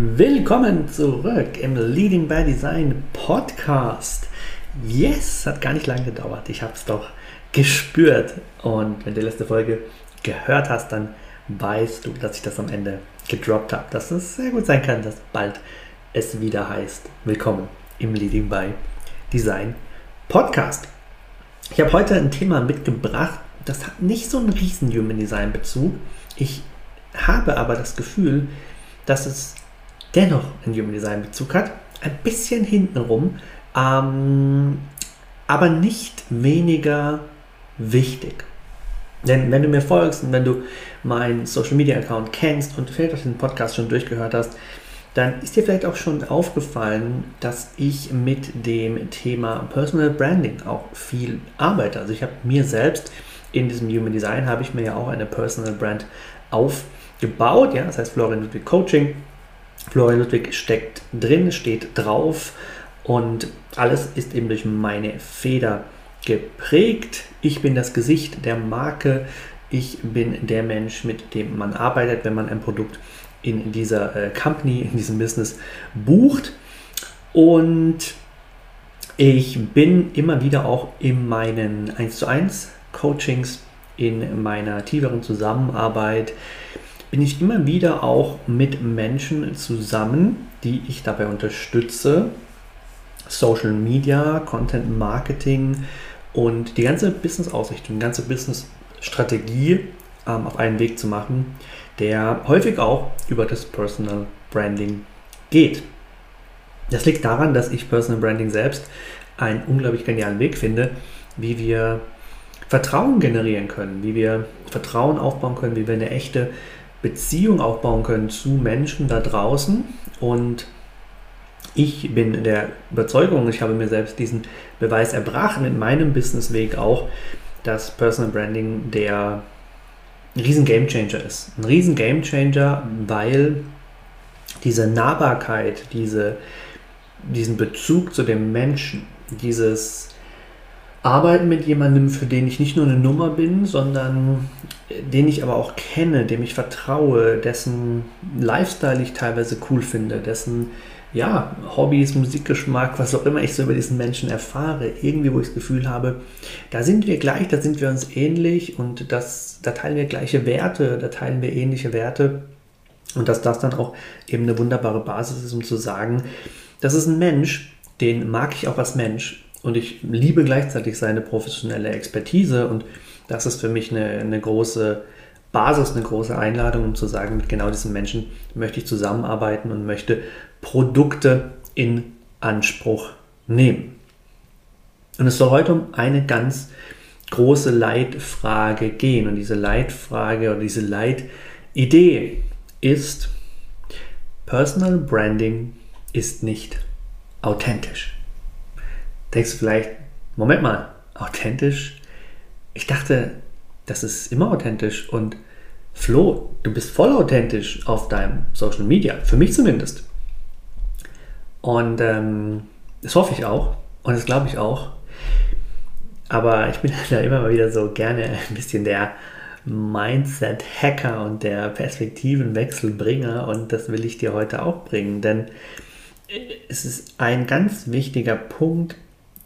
Willkommen zurück im Leading by Design Podcast. Yes, hat gar nicht lange gedauert. Ich habe es doch gespürt. Und wenn du die letzte Folge gehört hast, dann weißt du, dass ich das am Ende gedroppt habe. Dass es sehr gut sein kann, dass bald es wieder heißt. Willkommen im Leading by Design Podcast. Ich habe heute ein Thema mitgebracht, das hat nicht so einen riesen Human Design Bezug. Ich habe aber das Gefühl, dass es dennoch einen Human Design Bezug hat. Ein bisschen hintenrum, ähm, aber nicht weniger wichtig. Denn wenn du mir folgst und wenn du meinen Social Media Account kennst und vielleicht auch den Podcast schon durchgehört hast, dann ist dir vielleicht auch schon aufgefallen, dass ich mit dem Thema Personal Branding auch viel arbeite. Also ich habe mir selbst in diesem Human Design habe ich mir ja auch eine Personal Brand aufgebaut, ja, das heißt Florian Ludwig Coaching Florian Ludwig steckt drin, steht drauf und alles ist eben durch meine Feder geprägt. Ich bin das Gesicht der Marke. Ich bin der Mensch, mit dem man arbeitet, wenn man ein Produkt in dieser äh, Company, in diesem Business bucht. Und ich bin immer wieder auch in meinen 1 zu 1 Coachings, in meiner tieferen Zusammenarbeit bin ich immer wieder auch mit Menschen zusammen, die ich dabei unterstütze, Social Media, Content Marketing und die ganze Business-Ausrichtung, die ganze Business-Strategie ähm, auf einen Weg zu machen, der häufig auch über das Personal Branding geht. Das liegt daran, dass ich Personal Branding selbst einen unglaublich genialen Weg finde, wie wir Vertrauen generieren können, wie wir Vertrauen aufbauen können, wie wir eine echte Beziehung aufbauen können zu Menschen da draußen. Und ich bin der Überzeugung, ich habe mir selbst diesen Beweis erbracht mit meinem Businessweg auch, dass Personal Branding der ein riesen Gamechanger ist. Ein riesen Gamechanger, weil diese Nahbarkeit, diese, diesen Bezug zu dem Menschen, dieses Arbeiten mit jemandem, für den ich nicht nur eine Nummer bin, sondern den ich aber auch kenne, dem ich vertraue, dessen Lifestyle ich teilweise cool finde, dessen ja, Hobbys, Musikgeschmack, was auch immer ich so über diesen Menschen erfahre, irgendwie, wo ich das Gefühl habe, da sind wir gleich, da sind wir uns ähnlich und das, da teilen wir gleiche Werte, da teilen wir ähnliche Werte und dass das dann auch eben eine wunderbare Basis ist, um zu sagen, das ist ein Mensch, den mag ich auch als Mensch und ich liebe gleichzeitig seine professionelle Expertise und das ist für mich eine, eine große Basis, eine große Einladung, um zu sagen, mit genau diesen Menschen möchte ich zusammenarbeiten und möchte Produkte in Anspruch nehmen. Und es soll heute um eine ganz große Leitfrage gehen. Und diese Leitfrage oder diese Leitidee ist, Personal Branding ist nicht authentisch. Denkst du vielleicht, Moment mal, authentisch? Ich dachte, das ist immer authentisch. Und Flo, du bist voll authentisch auf deinem Social Media, für mich zumindest. Und ähm, das hoffe ich auch. Und das glaube ich auch. Aber ich bin da immer mal wieder so gerne ein bisschen der Mindset-Hacker und der Perspektivenwechselbringer. Und das will ich dir heute auch bringen, denn es ist ein ganz wichtiger Punkt,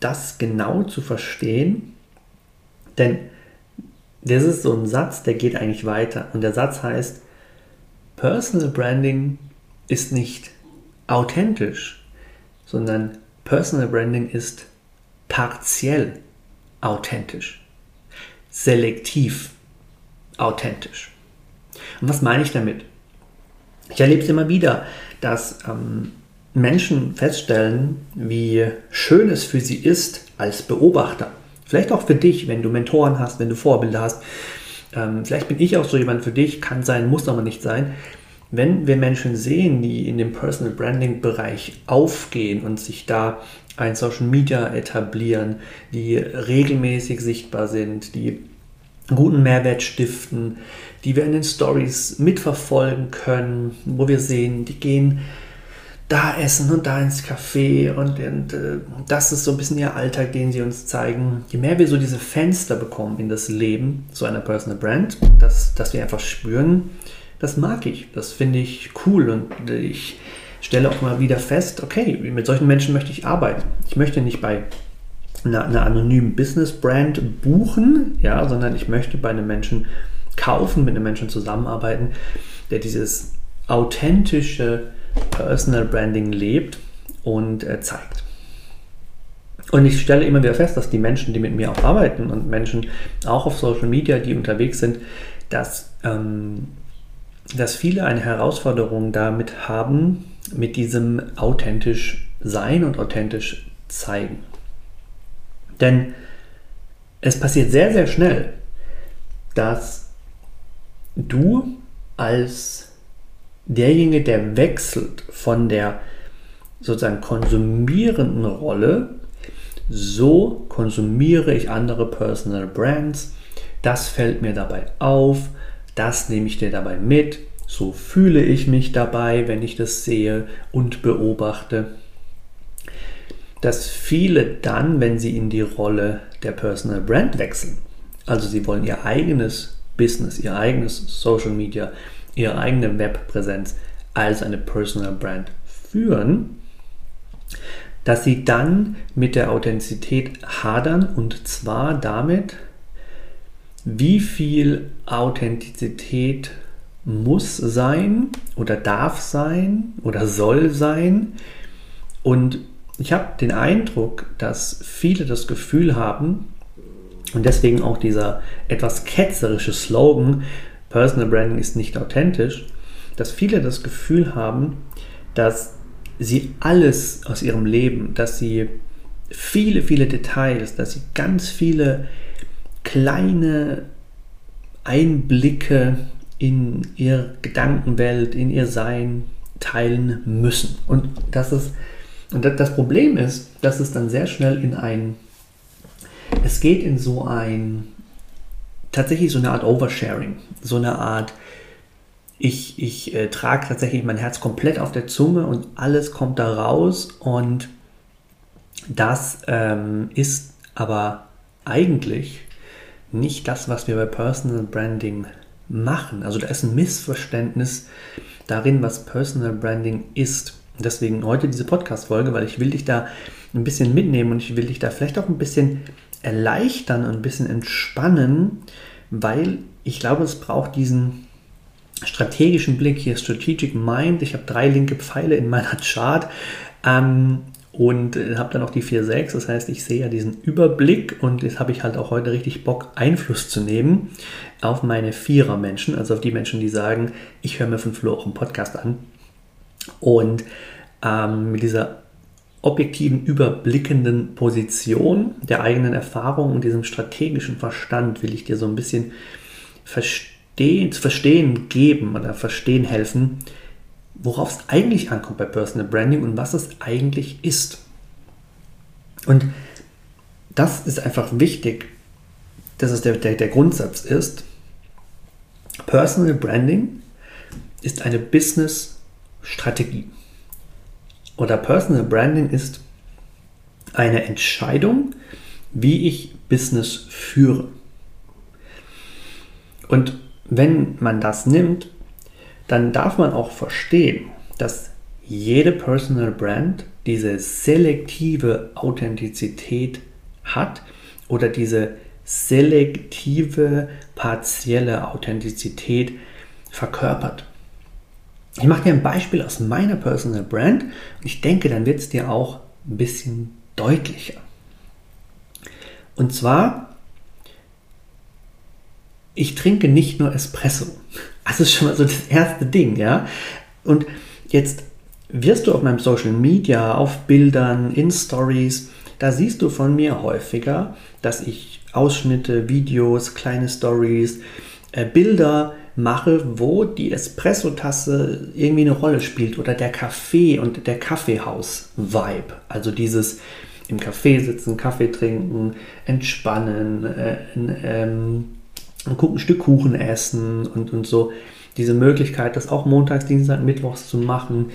das genau zu verstehen, denn das ist so ein Satz, der geht eigentlich weiter und der Satz heißt, Personal Branding ist nicht authentisch, sondern Personal Branding ist partiell authentisch, selektiv authentisch. Und was meine ich damit? Ich erlebe es immer wieder, dass ähm, Menschen feststellen, wie schön es für sie ist als Beobachter. Vielleicht auch für dich, wenn du Mentoren hast, wenn du Vorbilder hast. Ähm, vielleicht bin ich auch so jemand für dich, kann sein, muss aber nicht sein. Wenn wir Menschen sehen, die in dem Personal Branding Bereich aufgehen und sich da ein Social Media etablieren, die regelmäßig sichtbar sind, die guten Mehrwert stiften, die wir in den Stories mitverfolgen können, wo wir sehen, die gehen da essen und da ins Café und, und äh, das ist so ein bisschen ihr Alltag, den sie uns zeigen. Je mehr wir so diese Fenster bekommen in das Leben so einer Personal Brand, dass, dass wir einfach spüren, das mag ich, das finde ich cool und ich stelle auch mal wieder fest, okay, mit solchen Menschen möchte ich arbeiten. Ich möchte nicht bei einer, einer anonymen Business-Brand buchen, ja, sondern ich möchte bei einem Menschen kaufen, mit einem Menschen zusammenarbeiten, der dieses authentische Personal Branding lebt und äh, zeigt. Und ich stelle immer wieder fest, dass die Menschen, die mit mir auch arbeiten und Menschen auch auf Social Media, die unterwegs sind, dass, ähm, dass viele eine Herausforderung damit haben, mit diesem authentisch sein und authentisch zeigen. Denn es passiert sehr, sehr schnell, dass du als derjenige, der wechselt von der sozusagen konsumierenden Rolle, so konsumiere ich andere Personal Brands, das fällt mir dabei auf, das nehme ich dir dabei mit, so fühle ich mich dabei, wenn ich das sehe und beobachte dass viele dann, wenn sie in die Rolle der Personal Brand wechseln, also sie wollen ihr eigenes Business, ihr eigenes Social Media, ihre eigene Webpräsenz als eine Personal Brand führen, dass sie dann mit der Authentizität hadern und zwar damit, wie viel Authentizität muss sein oder darf sein oder soll sein. Und ich habe den Eindruck, dass viele das Gefühl haben, und deswegen auch dieser etwas ketzerische Slogan, Personal Branding ist nicht authentisch, dass viele das Gefühl haben, dass sie alles aus ihrem Leben, dass sie viele, viele Details, dass sie ganz viele kleine Einblicke in ihre Gedankenwelt, in ihr Sein teilen müssen. Und das ist und das Problem ist, dass es dann sehr schnell in ein, es geht in so ein, tatsächlich so eine Art Oversharing, so eine Art, ich, ich äh, trage tatsächlich mein Herz komplett auf der Zunge und alles kommt da raus und das ähm, ist aber eigentlich nicht das, was wir bei Personal Branding machen. Also da ist ein Missverständnis darin, was Personal Branding ist. Deswegen heute diese Podcast-Folge, weil ich will dich da ein bisschen mitnehmen und ich will dich da vielleicht auch ein bisschen erleichtern und ein bisschen entspannen, weil ich glaube, es braucht diesen strategischen Blick hier, Strategic Mind. Ich habe drei linke Pfeile in meiner Chart ähm, und habe dann auch die 4-6. Das heißt, ich sehe ja diesen Überblick und jetzt habe ich halt auch heute richtig Bock, Einfluss zu nehmen auf meine Vierer-Menschen, also auf die Menschen, die sagen, ich höre mir von Flo auch einen Podcast an und ähm, mit dieser objektiven, überblickenden Position der eigenen Erfahrung und diesem strategischen Verstand will ich dir so ein bisschen verstehen, zu verstehen geben oder verstehen helfen, worauf es eigentlich ankommt bei Personal Branding und was es eigentlich ist. Und das ist einfach wichtig, dass es der, der, der Grundsatz ist, Personal Branding ist eine Business-Strategie. Oder Personal Branding ist eine Entscheidung, wie ich Business führe. Und wenn man das nimmt, dann darf man auch verstehen, dass jede Personal Brand diese selektive Authentizität hat oder diese selektive partielle Authentizität verkörpert. Ich mache dir ein Beispiel aus meiner Personal Brand und ich denke, dann wird es dir auch ein bisschen deutlicher. Und zwar, ich trinke nicht nur Espresso. Das ist schon mal so das erste Ding, ja. Und jetzt wirst du auf meinem Social Media, auf Bildern, in Stories, da siehst du von mir häufiger, dass ich Ausschnitte, Videos, kleine Stories, äh, Bilder mache, wo die Espresso-Tasse irgendwie eine Rolle spielt oder der Kaffee und der Kaffeehaus-Vibe. Also dieses im Café sitzen, Kaffee trinken, entspannen, äh, ähm, ein Stück Kuchen essen und, und so. Diese Möglichkeit, das auch montags, Dienstag, Mittwochs zu machen,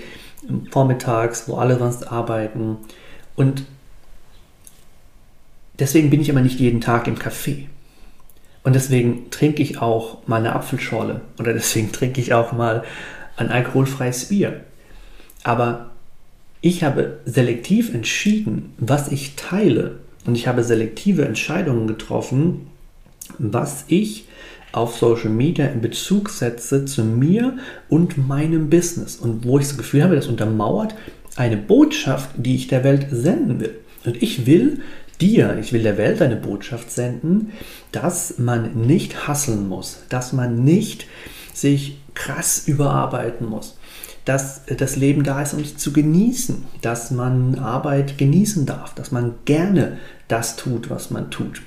vormittags, wo alle sonst arbeiten. Und deswegen bin ich aber nicht jeden Tag im Café. Und deswegen trinke ich auch mal eine Apfelschorle oder deswegen trinke ich auch mal ein alkoholfreies Bier. Aber ich habe selektiv entschieden, was ich teile. Und ich habe selektive Entscheidungen getroffen, was ich auf Social Media in Bezug setze zu mir und meinem Business. Und wo ich das Gefühl habe, das untermauert eine Botschaft, die ich der Welt senden will. Und ich will dir, ich will der Welt eine Botschaft senden, dass man nicht hasseln muss, dass man nicht sich krass überarbeiten muss, dass das Leben da ist, um es zu genießen, dass man Arbeit genießen darf, dass man gerne das tut, was man tut.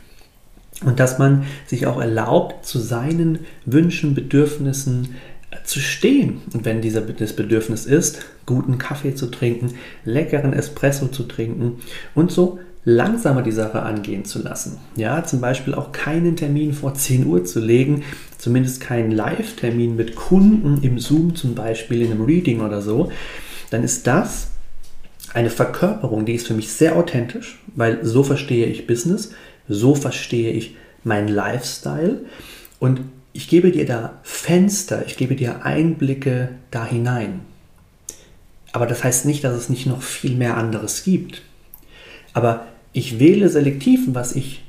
Und dass man sich auch erlaubt, zu seinen Wünschen, Bedürfnissen äh, zu stehen. Und wenn dieser das Bedürfnis ist, guten Kaffee zu trinken, leckeren Espresso zu trinken und so langsamer die Sache angehen zu lassen. Ja, zum Beispiel auch keinen Termin vor 10 Uhr zu legen, zumindest keinen Live-Termin mit Kunden im Zoom zum Beispiel, in einem Reading oder so, dann ist das eine Verkörperung, die ist für mich sehr authentisch, weil so verstehe ich Business, so verstehe ich meinen Lifestyle und ich gebe dir da Fenster, ich gebe dir Einblicke da hinein. Aber das heißt nicht, dass es nicht noch viel mehr anderes gibt. Aber ich wähle selektiv, was ich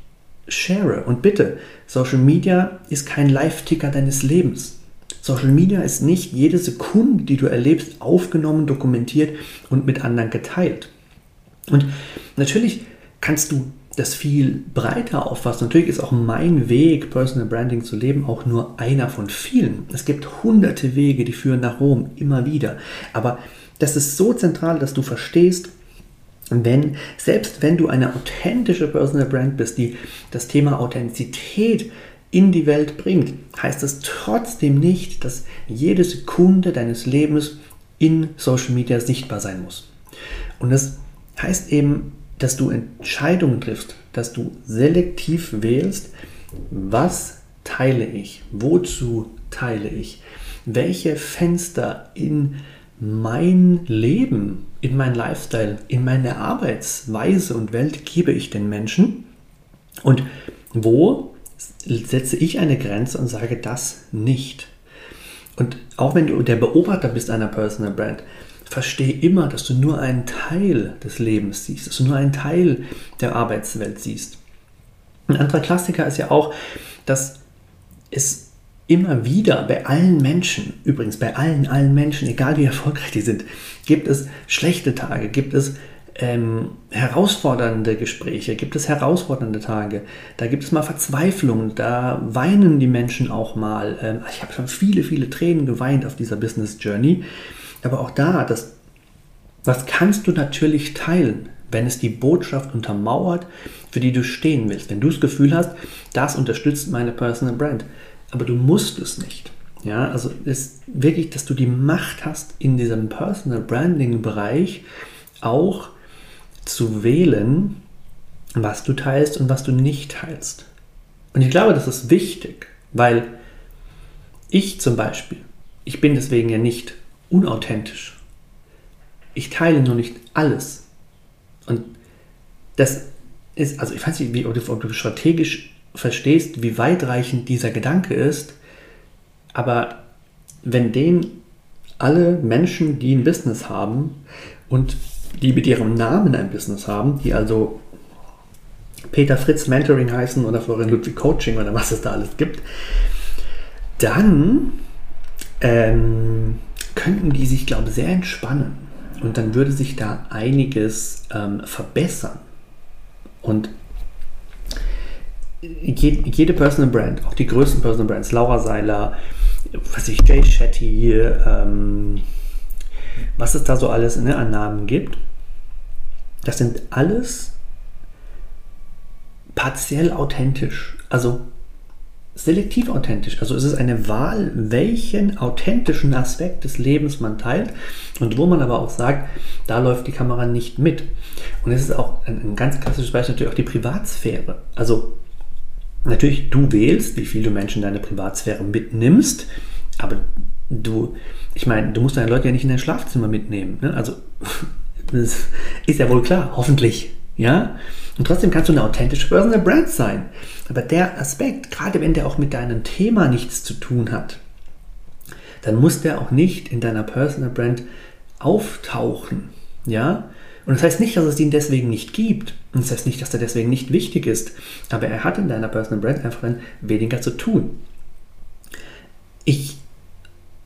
share. Und bitte, Social Media ist kein Live-Ticker deines Lebens. Social Media ist nicht jede Sekunde, die du erlebst, aufgenommen, dokumentiert und mit anderen geteilt. Und natürlich kannst du das viel breiter auffassen. Natürlich ist auch mein Weg, Personal Branding zu leben, auch nur einer von vielen. Es gibt hunderte Wege, die führen nach Rom, immer wieder. Aber das ist so zentral, dass du verstehst, wenn, selbst wenn du eine authentische Personal Brand bist, die das Thema Authentizität in die Welt bringt, heißt das trotzdem nicht, dass jede Sekunde deines Lebens in Social Media sichtbar sein muss. Und das heißt eben, dass du Entscheidungen triffst, dass du selektiv wählst, was teile ich, wozu teile ich, welche Fenster in mein Leben, in mein Lifestyle, in meine Arbeitsweise und Welt gebe ich den Menschen und wo setze ich eine Grenze und sage das nicht. Und auch wenn du der Beobachter bist einer Personal Brand, verstehe immer, dass du nur einen Teil des Lebens siehst, dass du nur einen Teil der Arbeitswelt siehst. Ein anderer Klassiker ist ja auch, dass es immer wieder bei allen Menschen, übrigens bei allen, allen Menschen, egal wie erfolgreich die sind, gibt es schlechte Tage, gibt es ähm, herausfordernde Gespräche, gibt es herausfordernde Tage, da gibt es mal Verzweiflung, da weinen die Menschen auch mal. Ähm, ich habe schon viele, viele Tränen geweint auf dieser Business Journey, aber auch da, das, was kannst du natürlich teilen, wenn es die Botschaft untermauert, für die du stehen willst, wenn du das Gefühl hast, das unterstützt meine Personal Brand aber du musst es nicht. Ja, also ist wirklich, dass du die Macht hast, in diesem Personal Branding Bereich auch zu wählen, was du teilst und was du nicht teilst. Und ich glaube, das ist wichtig, weil Ich zum Beispiel, ich bin deswegen ja nicht unauthentisch. Ich teile nur nicht alles. Und das ist, also ich weiß nicht, wie, ob, du, strategisch verstehst, wie weitreichend dieser Gedanke ist, aber wenn den alle Menschen, die ein Business haben und die mit ihrem Namen ein Business haben, die also Peter Fritz Mentoring heißen oder Florian Ludwig Coaching oder was es da alles gibt, dann ähm, könnten die sich, glaube ich, sehr entspannen. Und dann würde sich da einiges ähm, verbessern. Und jede Personal Brand, auch die größten Personal Brands, Laura Seiler, was ich, Jay Shetty, ähm, was es da so alles ne, an Namen gibt, das sind alles partiell authentisch. Also selektiv authentisch. Also es ist eine Wahl, welchen authentischen Aspekt des Lebens man teilt und wo man aber auch sagt, da läuft die Kamera nicht mit. Und es ist auch ein, ein ganz klassisches Beispiel natürlich auch die Privatsphäre. Also natürlich, du wählst, wie viel du Menschen in deine Privatsphäre mitnimmst, aber du, ich meine, du musst deine Leute ja nicht in dein Schlafzimmer mitnehmen. Ne? Also das ist ja wohl klar, hoffentlich. Ja? Und trotzdem kannst du eine authentische Personal Brand sein. Aber der Aspekt, gerade wenn der auch mit deinem Thema nichts zu tun hat, dann muss der auch nicht in deiner Personal Brand auftauchen. Ja? Und das heißt nicht, dass es ihn deswegen nicht gibt. Und das heißt nicht, dass er deswegen nicht wichtig ist. Aber er hat in deiner Personal Brand einfach dann weniger zu tun. Ich,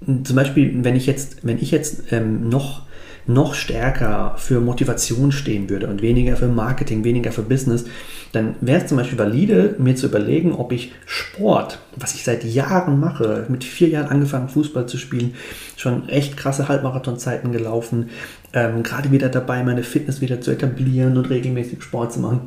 zum Beispiel, wenn ich jetzt, wenn ich jetzt ähm, noch noch stärker für Motivation stehen würde und weniger für Marketing, weniger für Business, dann wäre es zum Beispiel valide, mir zu überlegen, ob ich Sport, was ich seit Jahren mache, mit vier Jahren angefangen, Fußball zu spielen, schon echt krasse Halbmarathonzeiten gelaufen, ähm, gerade wieder dabei, meine Fitness wieder zu etablieren und regelmäßig Sport zu machen.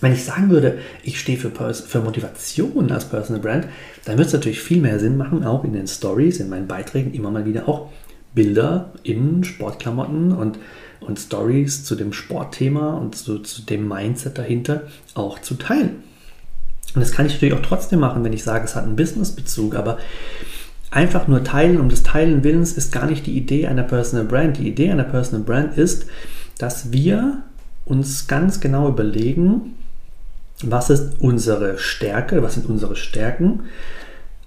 Wenn ich sagen würde, ich stehe für, für Motivation als Personal Brand, dann würde es natürlich viel mehr Sinn machen, auch in den Stories, in meinen Beiträgen immer mal wieder auch Bilder in Sportklamotten und, und Stories zu dem Sportthema und zu, zu dem Mindset dahinter auch zu teilen. Und das kann ich natürlich auch trotzdem machen, wenn ich sage, es hat einen Businessbezug, aber einfach nur teilen um des Teilen Willens ist gar nicht die Idee einer Personal Brand. Die Idee einer Personal Brand ist, dass wir uns ganz genau überlegen, was ist unsere Stärke, was sind unsere Stärken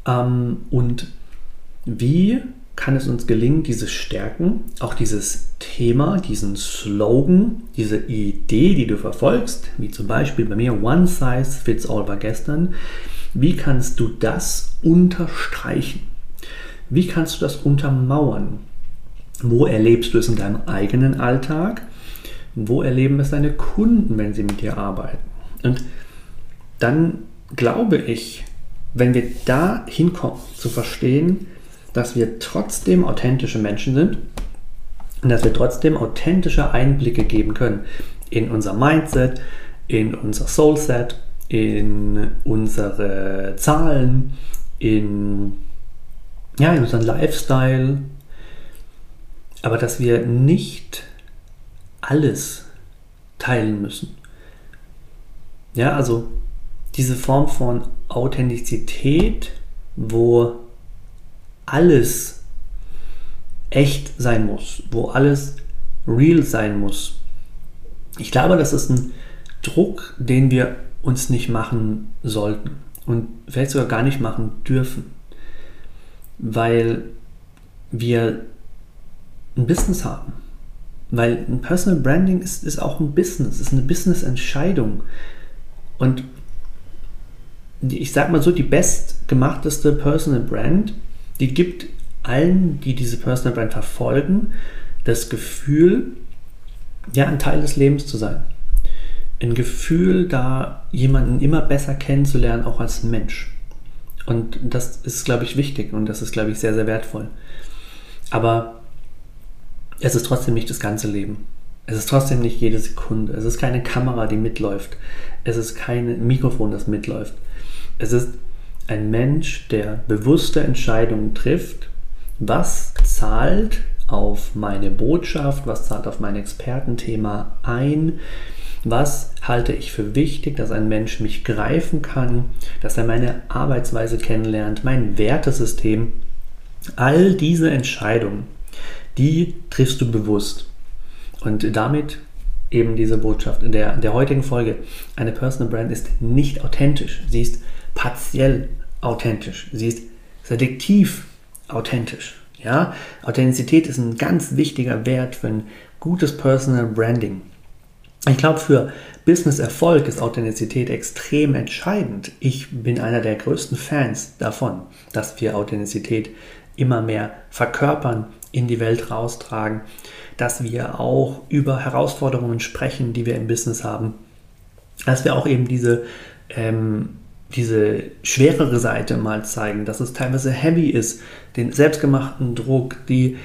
ähm, und wie kann es uns gelingen, diese Stärken, auch dieses Thema, diesen Slogan, diese Idee, die du verfolgst, wie zum Beispiel bei mir One Size Fits All war gestern, wie kannst du das unterstreichen? Wie kannst du das untermauern? Wo erlebst du es in deinem eigenen Alltag? Wo erleben es deine Kunden, wenn sie mit dir arbeiten? Und dann glaube ich, wenn wir da hinkommen, zu verstehen, dass wir trotzdem authentische Menschen sind und dass wir trotzdem authentische Einblicke geben können in unser Mindset, in unser Soulset, in unsere Zahlen, in, ja, in unseren Lifestyle, aber dass wir nicht alles teilen müssen. Ja, also diese Form von Authentizität, wo alles echt sein muss, wo alles real sein muss. Ich glaube, das ist ein Druck, den wir uns nicht machen sollten und vielleicht sogar gar nicht machen dürfen, weil wir ein Business haben. Weil ein Personal Branding ist, ist auch ein Business, ist eine Business-Entscheidung. Und ich sag mal so, die bestgemachteste Personal Brand die gibt allen, die diese Personal Brand verfolgen, das Gefühl, ja, ein Teil des Lebens zu sein. Ein Gefühl, da jemanden immer besser kennenzulernen, auch als Mensch. Und das ist, glaube ich, wichtig und das ist, glaube ich, sehr, sehr wertvoll. Aber es ist trotzdem nicht das ganze Leben. Es ist trotzdem nicht jede Sekunde. Es ist keine Kamera, die mitläuft. Es ist kein Mikrofon, das mitläuft. Es ist ein Mensch, der bewusste Entscheidungen trifft, was zahlt auf meine Botschaft, was zahlt auf mein Expertenthema ein, Was halte ich für wichtig, dass ein Mensch mich greifen kann, dass er meine Arbeitsweise kennenlernt, mein Wertesystem? All diese Entscheidungen, die triffst du bewusst. Und damit eben diese Botschaft in der, der heutigen Folge. Eine Personal Brand ist nicht authentisch. Sie ist partiell authentisch. Sie ist selektiv authentisch. Ja? Authentizität ist ein ganz wichtiger Wert für ein gutes Personal Branding. Ich glaube, für Business-Erfolg ist Authentizität extrem entscheidend. Ich bin einer der größten Fans davon, dass wir Authentizität immer mehr verkörpern, in die Welt raustragen, dass wir auch über Herausforderungen sprechen, die wir im Business haben, dass wir auch eben diese, ähm, diese schwerere Seite mal zeigen, dass es teilweise heavy ist, den selbstgemachten Druck, die,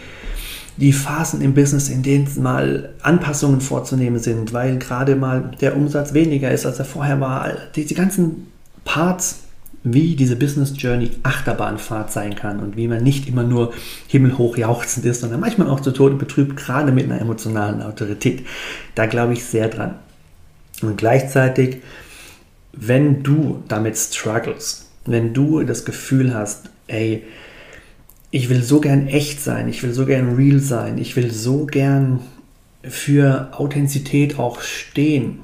die Phasen im Business, in denen mal Anpassungen vorzunehmen sind, weil gerade mal der Umsatz weniger ist, als er vorher war. Diese ganzen Parts, wie diese Business Journey Achterbahnfahrt sein kann und wie man nicht immer nur himmelhoch jauchzend ist, sondern manchmal auch zu Tode betrübt, gerade mit einer emotionalen Autorität. Da glaube ich sehr dran. Und gleichzeitig, wenn du damit struggles, wenn du das Gefühl hast, ey, ich will so gern echt sein, ich will so gern real sein, ich will so gern für Authentizität auch stehen,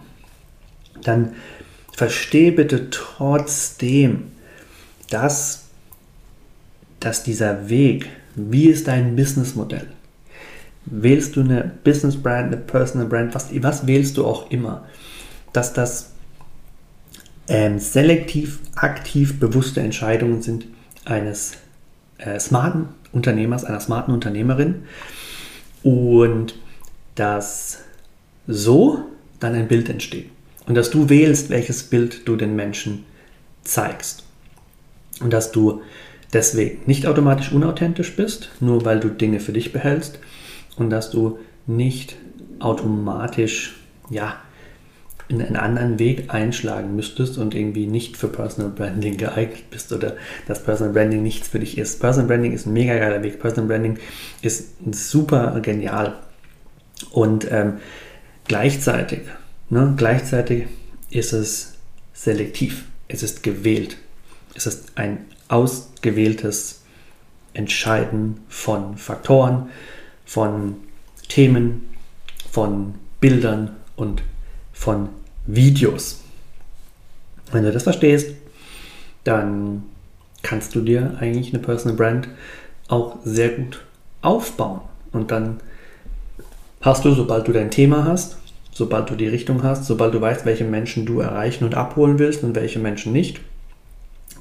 dann verstehe bitte trotzdem, dass, dass dieser Weg, wie ist dein Businessmodell? Wählst du eine Business Brand, eine Personal Brand, was, was wählst du auch immer, dass das ähm, selektiv, aktiv bewusste Entscheidungen sind eines äh, smarten Unternehmers, einer smarten Unternehmerin. Und dass so dann ein Bild entsteht. Und dass du wählst, welches Bild du den Menschen zeigst. Und dass du deswegen nicht automatisch unauthentisch bist, nur weil du Dinge für dich behältst. Und dass du nicht automatisch ja einen anderen Weg einschlagen müsstest und irgendwie nicht für Personal Branding geeignet bist oder dass Personal Branding nichts für dich ist. Personal Branding ist ein mega geiler Weg. Personal Branding ist super genial. Und ähm, gleichzeitig, ne, gleichzeitig ist es selektiv. Es ist gewählt. Es ist ein ausgewähltes Entscheiden von Faktoren, von Themen, von Bildern und von Videos. Wenn du das verstehst, dann kannst du dir eigentlich eine Personal Brand auch sehr gut aufbauen. Und dann hast du, sobald du dein Thema hast, sobald du die Richtung hast, sobald du weißt, welche Menschen du erreichen und abholen willst und welche Menschen nicht,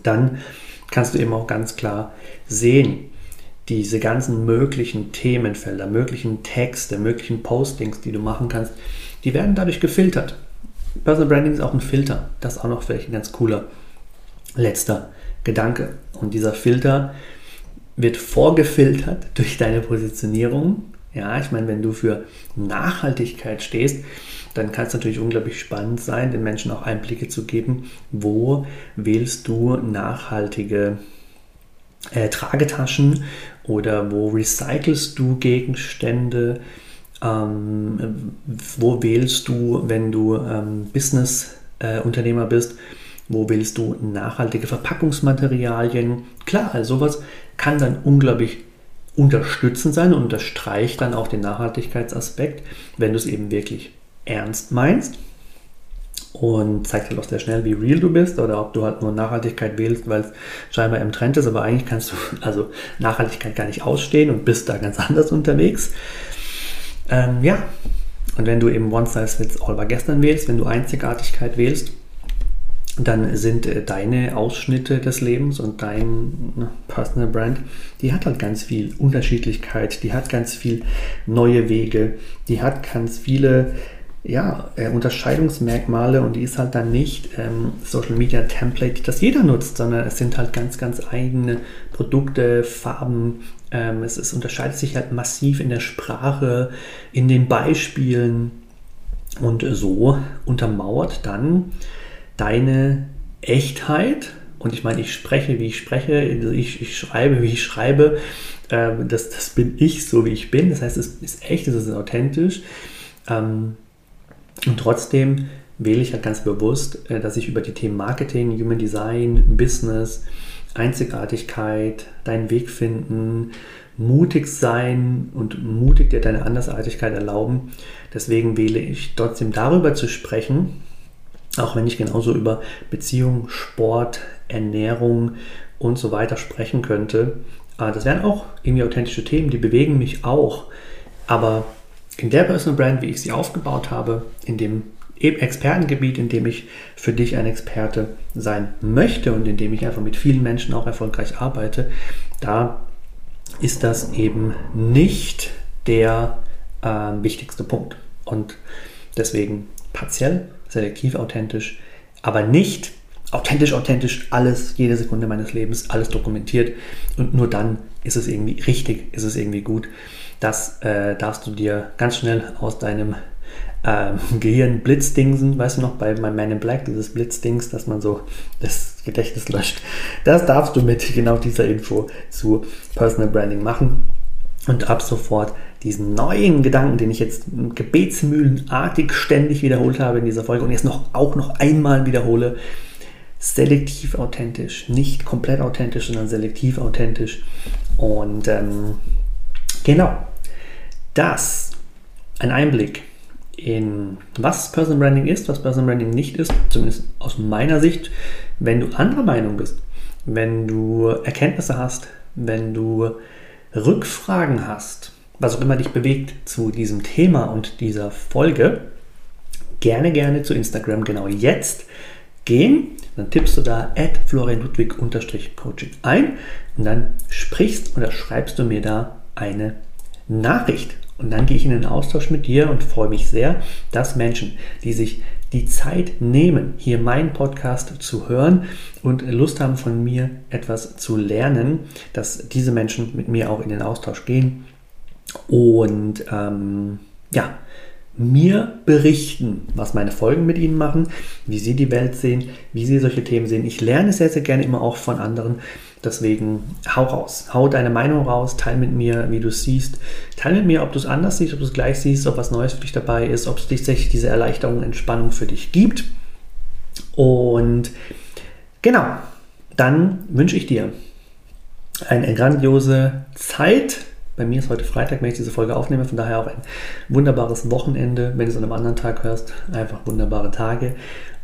dann kannst du eben auch ganz klar sehen, diese ganzen möglichen Themenfelder, möglichen Texte, möglichen Postings, die du machen kannst, die werden dadurch gefiltert. Personal Branding ist auch ein Filter. Das ist auch noch vielleicht ein ganz cooler letzter Gedanke. Und dieser Filter wird vorgefiltert durch deine Positionierung. Ja, ich meine, wenn du für Nachhaltigkeit stehst, dann kann es natürlich unglaublich spannend sein, den Menschen auch Einblicke zu geben, wo wählst du nachhaltige äh, Tragetaschen oder wo recycelst du Gegenstände, ähm, wo wählst du, wenn du ähm, Business-Unternehmer äh, bist, wo wählst du nachhaltige Verpackungsmaterialien? Klar, also sowas kann dann unglaublich unterstützend sein und unterstreicht dann auch den Nachhaltigkeitsaspekt, wenn du es eben wirklich ernst meinst und zeigt halt auch sehr schnell, wie real du bist oder ob du halt nur Nachhaltigkeit wählst, weil es scheinbar im Trend ist, aber eigentlich kannst du also Nachhaltigkeit gar nicht ausstehen und bist da ganz anders unterwegs. Ähm, ja, und wenn du eben One Size Fits All war gestern wählst, wenn du Einzigartigkeit wählst, dann sind äh, deine Ausschnitte des Lebens und dein ne, Personal Brand, die hat halt ganz viel Unterschiedlichkeit, die hat ganz viel neue Wege, die hat ganz viele ja, äh, Unterscheidungsmerkmale und die ist halt dann nicht ähm, Social Media Template, das jeder nutzt, sondern es sind halt ganz, ganz eigene Produkte, Farben, ähm, es, es unterscheidet sich halt massiv in der Sprache, in den Beispielen und so untermauert dann deine Echtheit. Und ich meine, ich spreche, wie ich spreche, also ich, ich schreibe, wie ich schreibe. Ähm, das, das bin ich, so wie ich bin. Das heißt, es ist echt, es ist authentisch. Ähm, Und trotzdem wähle ich halt ganz bewusst, äh, dass ich über die Themen Marketing, Human Design, Business, Einzigartigkeit, deinen Weg finden, mutig sein und mutig dir deine Andersartigkeit erlauben. Deswegen wähle ich trotzdem darüber zu sprechen, auch wenn ich genauso über Beziehung, Sport, Ernährung und so weiter sprechen könnte. Ah, das wären auch irgendwie authentische Themen, die bewegen mich auch. Aber in der Personal Brand, wie ich sie aufgebaut habe, in dem Expertengebiet, in dem ich für dich ein Experte sein möchte und in dem ich einfach mit vielen Menschen auch erfolgreich arbeite, da ist das eben nicht der äh, wichtigste Punkt. Und deswegen partiell, selektiv authentisch, aber nicht authentisch, authentisch, alles, jede Sekunde meines Lebens, alles dokumentiert. Und nur dann ist es irgendwie richtig, ist es irgendwie gut. Das äh, darfst du dir ganz schnell aus deinem ähm, Gehirn Blitzdingsen, weißt du noch, bei My Man in Black, dieses Blitzdings, dass man so das Gedächtnis löscht. Das darfst du mit genau dieser Info zu Personal Branding machen. Und ab sofort diesen neuen Gedanken, den ich jetzt gebetsmühlenartig ständig wiederholt habe in dieser Folge und jetzt noch, auch noch einmal wiederhole, selektiv authentisch, nicht komplett authentisch, sondern selektiv authentisch. Und ähm, genau, das ein Einblick in was Personal Branding ist, was Personal Branding nicht ist, zumindest aus meiner Sicht, wenn du anderer Meinung bist, wenn du Erkenntnisse hast, wenn du Rückfragen hast, was auch immer dich bewegt zu diesem Thema und dieser Folge, gerne, gerne zu Instagram genau jetzt gehen. Dann tippst du da florianludwig-coaching ein und dann sprichst oder schreibst du mir da eine Nachricht. Und dann gehe ich in den Austausch mit dir und freue mich sehr, dass Menschen, die sich die Zeit nehmen, hier meinen Podcast zu hören und Lust haben von mir etwas zu lernen, dass diese Menschen mit mir auch in den Austausch gehen und ähm, ja, mir berichten, was meine Folgen mit ihnen machen, wie sie die Welt sehen, wie sie solche Themen sehen. Ich lerne sehr, sehr gerne immer auch von anderen. Deswegen hau raus, hau deine Meinung raus, teil mit mir, wie du es siehst. Teil mit mir, ob du es anders siehst, ob du es gleich siehst, ob was Neues für dich dabei ist, ob es tatsächlich diese Erleichterung Entspannung für dich gibt. Und genau, dann wünsche ich dir eine grandiose Zeit bei mir ist heute Freitag, wenn ich diese Folge aufnehme, von daher auch ein wunderbares Wochenende. Wenn du es an einem anderen Tag hörst, einfach wunderbare Tage.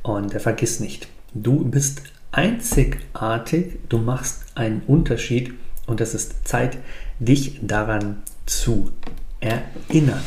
Und äh, vergiss nicht, du bist einzigartig, du machst einen Unterschied und es ist Zeit, dich daran zu erinnern.